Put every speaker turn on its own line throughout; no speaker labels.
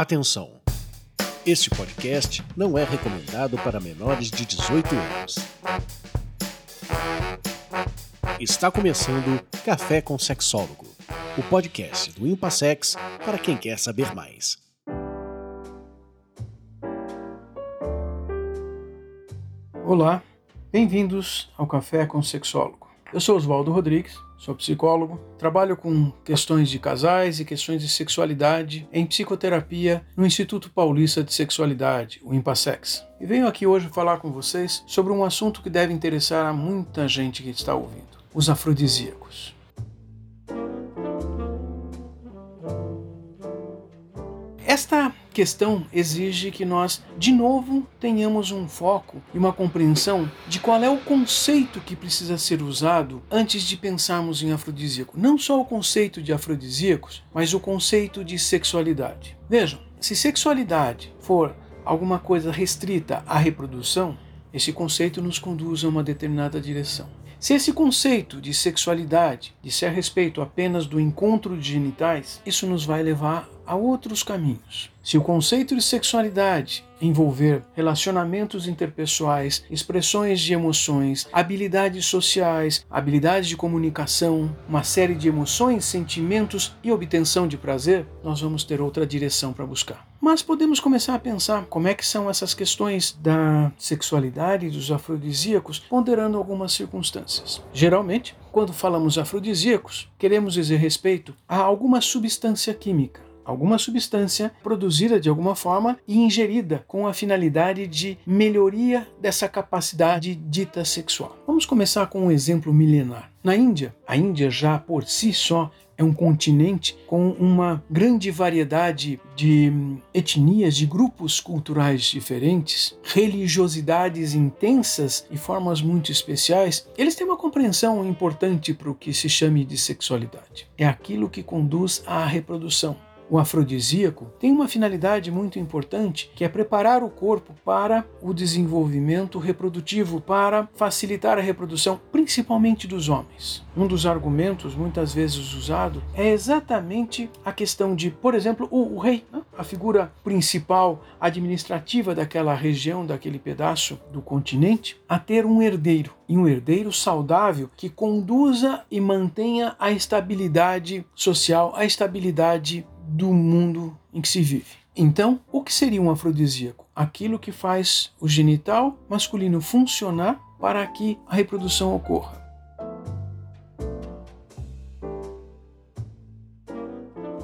Atenção! Este podcast não é recomendado para menores de 18 anos. Está começando Café com Sexólogo, o podcast do Impassex para quem quer saber mais.
Olá, bem-vindos ao Café com Sexólogo. Eu sou Oswaldo Rodrigues Sou psicólogo, trabalho com questões de casais e questões de sexualidade em psicoterapia no Instituto Paulista de Sexualidade, o Impassex. E venho aqui hoje falar com vocês sobre um assunto que deve interessar a muita gente que está ouvindo: os afrodisíacos. Questão exige que nós, de novo, tenhamos um foco e uma compreensão de qual é o conceito que precisa ser usado antes de pensarmos em afrodisíaco. Não só o conceito de afrodisíacos, mas o conceito de sexualidade. Vejam, se sexualidade for alguma coisa restrita à reprodução, esse conceito nos conduz a uma determinada direção. Se esse conceito de sexualidade disser respeito apenas do encontro de genitais, isso nos vai levar a outros caminhos. Se o conceito de sexualidade envolver relacionamentos interpessoais, expressões de emoções, habilidades sociais, habilidades de comunicação, uma série de emoções, sentimentos e obtenção de prazer, nós vamos ter outra direção para buscar. Mas podemos começar a pensar como é que são essas questões da sexualidade e dos afrodisíacos, ponderando algumas circunstâncias. Geralmente, quando falamos afrodisíacos, queremos dizer respeito a alguma substância química alguma substância produzida de alguma forma e ingerida com a finalidade de melhoria dessa capacidade dita sexual. Vamos começar com um exemplo milenar. Na Índia, a Índia já por si só é um continente com uma grande variedade de etnias, de grupos culturais diferentes, religiosidades intensas e formas muito especiais. Eles têm uma compreensão importante para o que se chame de sexualidade. É aquilo que conduz à reprodução o afrodisíaco tem uma finalidade muito importante, que é preparar o corpo para o desenvolvimento reprodutivo, para facilitar a reprodução, principalmente dos homens. Um dos argumentos muitas vezes usado é exatamente a questão de, por exemplo, o, o rei, né? a figura principal administrativa daquela região, daquele pedaço do continente, a ter um herdeiro e um herdeiro saudável que conduza e mantenha a estabilidade social, a estabilidade do mundo em que se vive. Então, o que seria um afrodisíaco? Aquilo que faz o genital masculino funcionar para que a reprodução ocorra.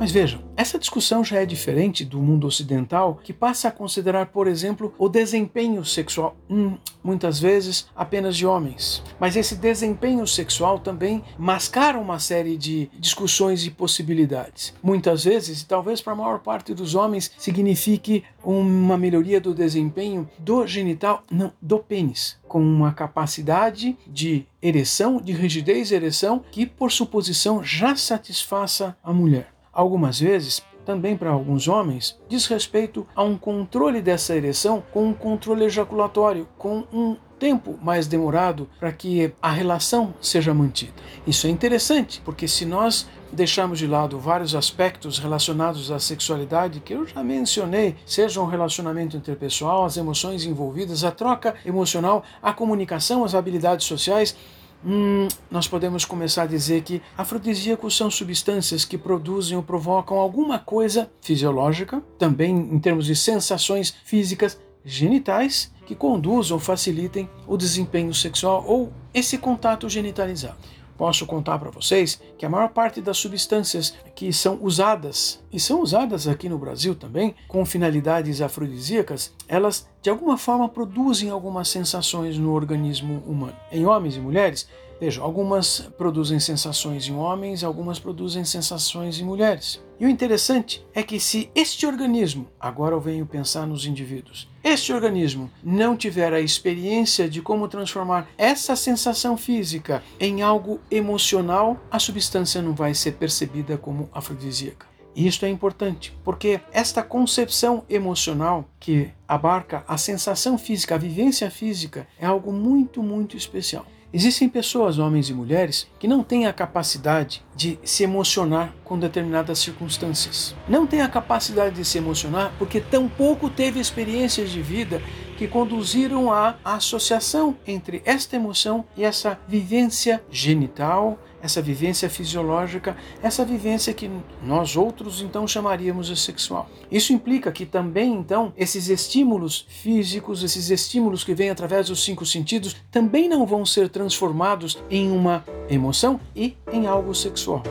Mas vejam, essa discussão já é diferente do mundo ocidental, que passa a considerar, por exemplo, o desempenho sexual, hum, muitas vezes apenas de homens. Mas esse desempenho sexual também mascara uma série de discussões e possibilidades. Muitas vezes, e talvez para a maior parte dos homens, signifique uma melhoria do desempenho do genital, não, do pênis, com uma capacidade de ereção, de rigidez e ereção, que por suposição já satisfaça a mulher algumas vezes, também para alguns homens, diz respeito a um controle dessa ereção com um controle ejaculatório, com um tempo mais demorado para que a relação seja mantida. Isso é interessante, porque se nós deixarmos de lado vários aspectos relacionados à sexualidade que eu já mencionei, seja um relacionamento interpessoal, as emoções envolvidas, a troca emocional, a comunicação, as habilidades sociais, hum, nós podemos começar a dizer que afrodisíacos são substâncias que produzem ou provocam alguma coisa fisiológica, também em termos de sensações físicas genitais, que conduzam ou facilitem o desempenho sexual ou esse contato genitalizado. Posso contar para vocês que a maior parte das substâncias que são usadas, e são usadas aqui no Brasil também, com finalidades afrodisíacas, elas de alguma forma produzem algumas sensações no organismo humano. Em homens e mulheres, Vejam, algumas produzem sensações em homens, algumas produzem sensações em mulheres. E o interessante é que se este organismo, agora eu venho pensar nos indivíduos, este organismo não tiver a experiência de como transformar essa sensação física em algo emocional, a substância não vai ser percebida como afrodisíaca. E isto é importante, porque esta concepção emocional que abarca a sensação física, a vivência física, é algo muito, muito especial. Existem pessoas, homens e mulheres, que não têm a capacidade de se emocionar com determinadas circunstâncias. Não tem a capacidade de se emocionar porque tampouco teve experiências de vida que conduziram à associação entre esta emoção e essa vivência genital, essa vivência fisiológica, essa vivência que nós outros então chamaríamos de sexual. Isso implica que também então esses estímulos físicos, esses estímulos que vêm através dos cinco sentidos, também não vão ser transformados em uma emoção e em algo sexual.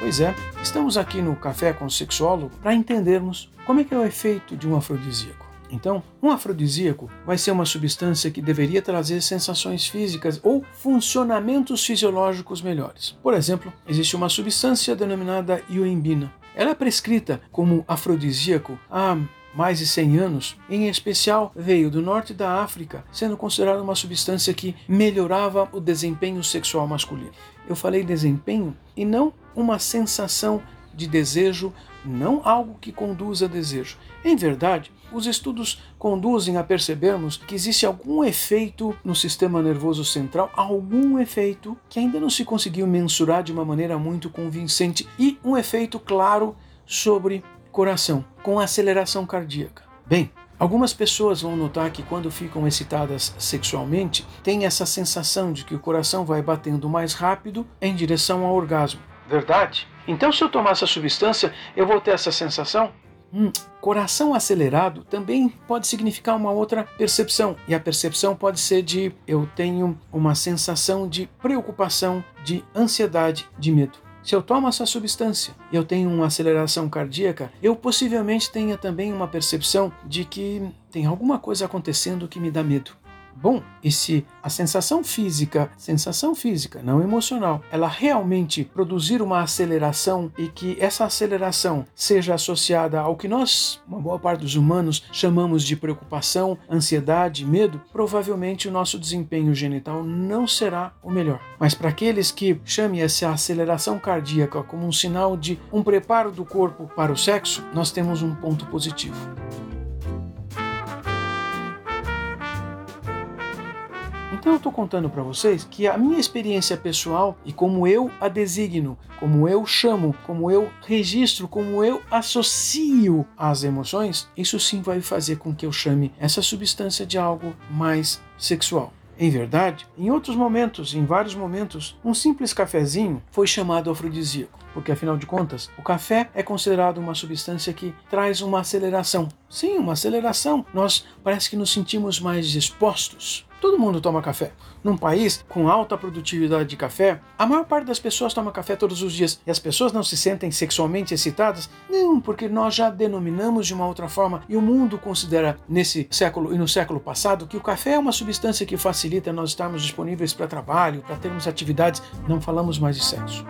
Pois é, estamos aqui no Café com o Sexólogo para entendermos como é que é o efeito de um afrodisíaco. Então, um afrodisíaco vai ser uma substância que deveria trazer sensações físicas ou funcionamentos fisiológicos melhores. Por exemplo, existe uma substância denominada ioimbina. Ela é prescrita como afrodisíaco há mais de 100 anos, em especial veio do norte da África, sendo considerada uma substância que melhorava o desempenho sexual masculino. Eu falei desempenho e não uma sensação de desejo, não algo que conduza a desejo. Em verdade, os estudos conduzem a percebermos que existe algum efeito no sistema nervoso central, algum efeito que ainda não se conseguiu mensurar de uma maneira muito convincente e um efeito claro sobre coração, com aceleração cardíaca. Bem, Algumas pessoas vão notar que quando ficam excitadas sexualmente, tem essa sensação de que o coração vai batendo mais rápido em direção ao orgasmo. Verdade? Então, se eu tomar essa substância, eu vou ter essa sensação? Hum, coração acelerado também pode significar uma outra percepção, e a percepção pode ser de eu tenho uma sensação de preocupação, de ansiedade, de medo. Se eu tomo essa substância e eu tenho uma aceleração cardíaca, eu possivelmente tenha também uma percepção de que tem alguma coisa acontecendo que me dá medo. Bom, e se a sensação física, sensação física, não emocional, ela realmente produzir uma aceleração e que essa aceleração seja associada ao que nós, uma boa parte dos humanos, chamamos de preocupação, ansiedade, medo, provavelmente o nosso desempenho genital não será o melhor. Mas para aqueles que chamem essa aceleração cardíaca como um sinal de um preparo do corpo para o sexo, nós temos um ponto positivo. Então eu estou contando para vocês que a minha experiência pessoal e como eu a designo, como eu chamo, como eu registro, como eu associo às emoções, isso sim vai fazer com que eu chame essa substância de algo mais sexual. Em verdade, em outros momentos, em vários momentos, um simples cafezinho foi chamado afrodisíaco, porque afinal de contas, o café é considerado uma substância que traz uma aceleração. Sim, uma aceleração. Nós parece que nos sentimos mais dispostos Todo mundo toma café. Num país com alta produtividade de café, a maior parte das pessoas toma café todos os dias. E as pessoas não se sentem sexualmente excitadas? Não, porque nós já denominamos de uma outra forma e o mundo considera nesse século e no século passado que o café é uma substância que facilita nós estarmos disponíveis para trabalho, para termos atividades. Não falamos mais de sexo.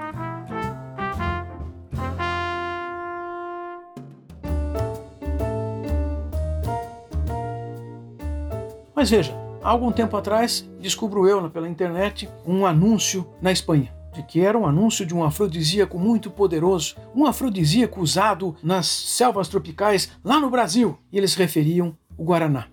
Mas veja, Há algum tempo atrás, descubro eu pela internet um anúncio na Espanha de que era um anúncio de um afrodisíaco muito poderoso, um afrodisíaco usado nas selvas tropicais lá no Brasil. E eles referiam o Guaraná.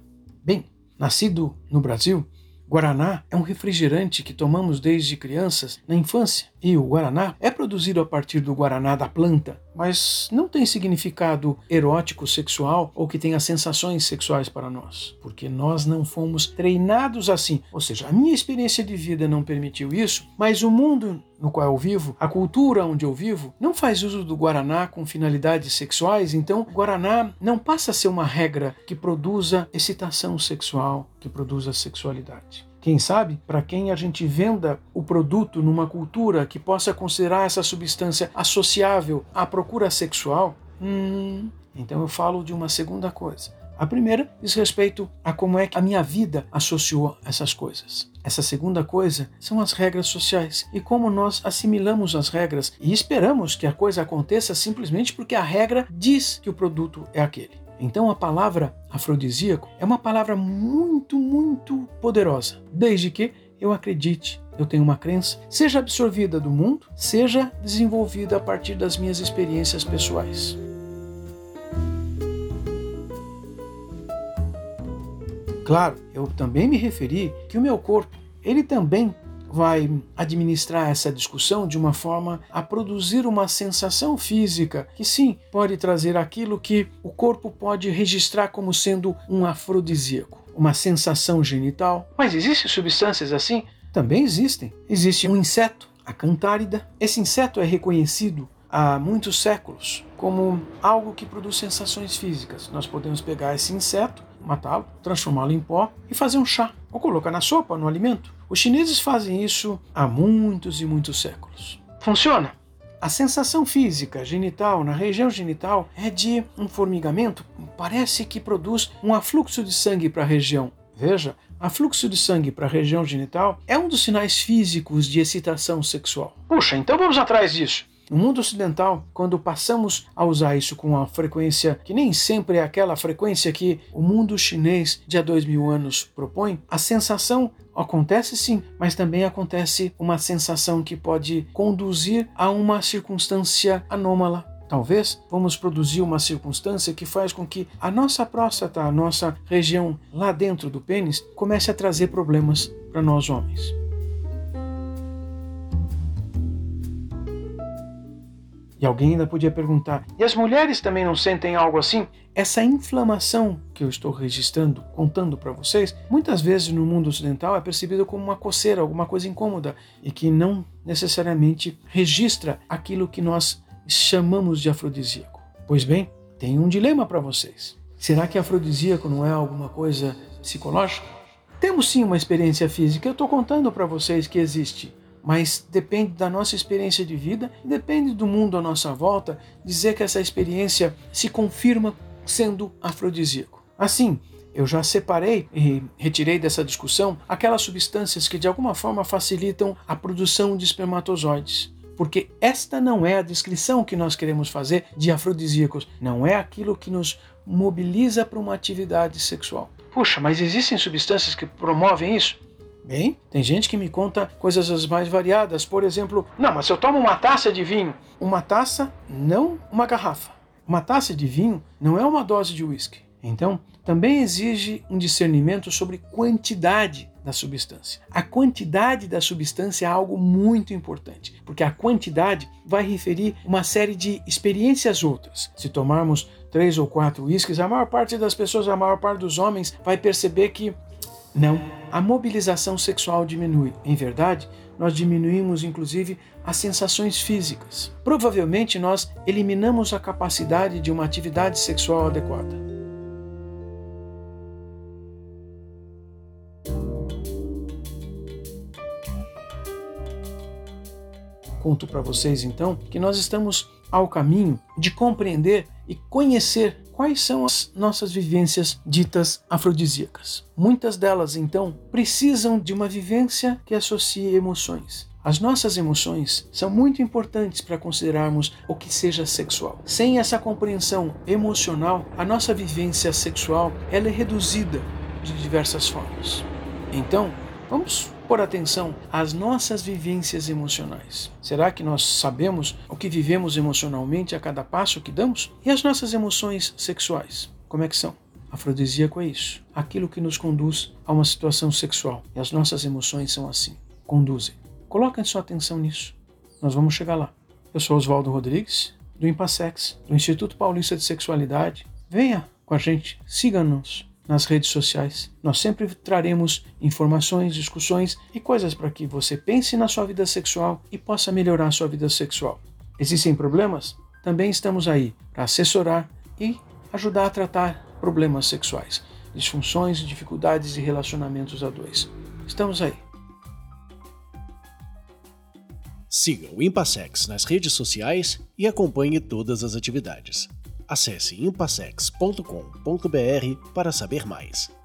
Bem, nascido no Brasil, Guaraná é um refrigerante que tomamos desde crianças na infância. E o Guaraná é produzido a partir do Guaraná da planta, mas não tem significado erótico sexual ou que tenha sensações sexuais para nós, porque nós não fomos treinados assim. Ou seja, a minha experiência de vida não permitiu isso, mas o mundo no qual eu vivo, a cultura onde eu vivo, não faz uso do Guaraná com finalidades sexuais, então o Guaraná não passa a ser uma regra que produza excitação sexual, que produza sexualidade. Quem sabe, para quem a gente venda o produto numa cultura que possa considerar essa substância associável à procura sexual, hum, então eu falo de uma segunda coisa. A primeira diz respeito a como é que a minha vida associou essas coisas. Essa segunda coisa são as regras sociais e como nós assimilamos as regras e esperamos que a coisa aconteça simplesmente porque a regra diz que o produto é aquele. Então a palavra afrodisíaco é uma palavra muito, muito poderosa, desde que eu acredite, eu tenho uma crença, seja absorvida do mundo, seja desenvolvida a partir das minhas experiências pessoais. Claro, eu também me referi que o meu corpo, ele também vai administrar essa discussão de uma forma a produzir uma sensação física que sim pode trazer aquilo que o corpo pode registrar como sendo um afrodisíaco, uma sensação genital. Mas existem substâncias assim? Também existem. Existe um inseto, a cantárida. Esse inseto é reconhecido há muitos séculos como algo que produz sensações físicas. Nós podemos pegar esse inseto, matá-lo, transformá-lo em pó e fazer um chá, ou colocar na sopa, no alimento. Os chineses fazem isso há muitos e muitos séculos. Funciona? A sensação física genital na região genital é de um formigamento, parece que produz um afluxo de sangue para a região. Veja, afluxo de sangue para a região genital é um dos sinais físicos de excitação sexual. Puxa, então vamos atrás disso. No mundo ocidental, quando passamos a usar isso com uma frequência que nem sempre é aquela frequência que o mundo chinês de há dois mil anos propõe, a sensação acontece sim, mas também acontece uma sensação que pode conduzir a uma circunstância anômala. Talvez vamos produzir uma circunstância que faz com que a nossa próstata, a nossa região lá dentro do pênis, comece a trazer problemas para nós homens. E alguém ainda podia perguntar: e as mulheres também não sentem algo assim? Essa inflamação que eu estou registrando, contando para vocês, muitas vezes no mundo ocidental é percebida como uma coceira, alguma coisa incômoda e que não necessariamente registra aquilo que nós chamamos de afrodisíaco. Pois bem, tem um dilema para vocês. Será que afrodisíaco não é alguma coisa psicológica? Temos sim uma experiência física, eu estou contando para vocês que existe mas depende da nossa experiência de vida depende do mundo à nossa volta dizer que essa experiência se confirma sendo afrodisíaco. Assim, eu já separei e retirei dessa discussão aquelas substâncias que de alguma forma facilitam a produção de espermatozoides. Porque esta não é a descrição que nós queremos fazer de afrodisíacos, não é aquilo que nos mobiliza para uma atividade sexual. Puxa, mas existem substâncias que promovem isso? Bem, tem gente que me conta coisas as mais variadas. Por exemplo, não, mas se eu tomo uma taça de vinho, uma taça, não uma garrafa. Uma taça de vinho não é uma dose de uísque. Então, também exige um discernimento sobre quantidade da substância. A quantidade da substância é algo muito importante, porque a quantidade vai referir uma série de experiências outras. Se tomarmos três ou quatro uísques, a maior parte das pessoas, a maior parte dos homens, vai perceber que não, a mobilização sexual diminui. Em verdade, nós diminuímos inclusive as sensações físicas. Provavelmente nós eliminamos a capacidade de uma atividade sexual adequada. Conto para vocês então que nós estamos ao caminho de compreender e conhecer quais são as nossas vivências ditas afrodisíacas. Muitas delas, então, precisam de uma vivência que associe emoções. As nossas emoções são muito importantes para considerarmos o que seja sexual. Sem essa compreensão emocional, a nossa vivência sexual ela é reduzida de diversas formas. Então, vamos por atenção às nossas vivências emocionais. Será que nós sabemos o que vivemos emocionalmente a cada passo que damos? E as nossas emoções sexuais? Como é que são? Afrodisíaco é isso, aquilo que nos conduz a uma situação sexual. E as nossas emoções são assim, conduzem. Coloquem sua atenção nisso. Nós vamos chegar lá. Eu sou Oswaldo Rodrigues, do Impassex, do Instituto Paulista de Sexualidade. Venha com a gente, siga-nos nas redes sociais. Nós sempre traremos informações, discussões e coisas para que você pense na sua vida sexual e possa melhorar a sua vida sexual. Existem problemas? Também estamos aí para assessorar e ajudar a tratar problemas sexuais, disfunções, dificuldades e relacionamentos a dois. Estamos aí.
Siga o Impassex nas redes sociais e acompanhe todas as atividades. Acesse impassex.com.br para saber mais.